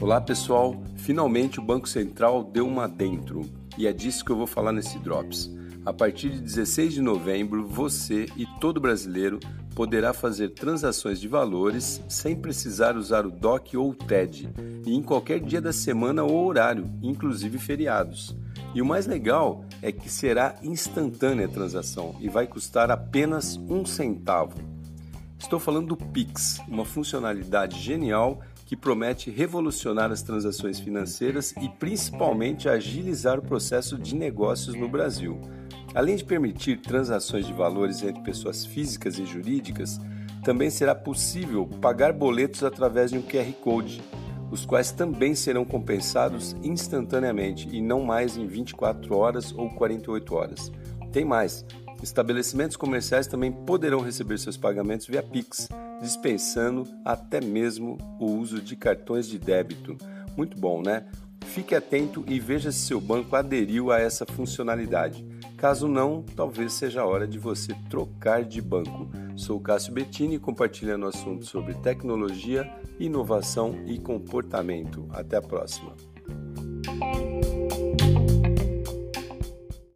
Olá pessoal, finalmente o Banco Central deu uma dentro e é disso que eu vou falar nesse Drops. A partir de 16 de novembro, você e todo brasileiro poderá fazer transações de valores sem precisar usar o DOC ou o TED e em qualquer dia da semana ou horário, inclusive feriados. E o mais legal é que será instantânea a transação e vai custar apenas um centavo. Estou falando do Pix, uma funcionalidade genial que promete revolucionar as transações financeiras e principalmente agilizar o processo de negócios no Brasil. Além de permitir transações de valores entre pessoas físicas e jurídicas, também será possível pagar boletos através de um QR Code, os quais também serão compensados instantaneamente e não mais em 24 horas ou 48 horas. Tem mais: estabelecimentos comerciais também poderão receber seus pagamentos via Pix dispensando até mesmo o uso de cartões de débito. Muito bom, né? Fique atento e veja se seu banco aderiu a essa funcionalidade. Caso não, talvez seja a hora de você trocar de banco. Sou Cássio Bettini compartilhando assuntos sobre tecnologia, inovação e comportamento. Até a próxima.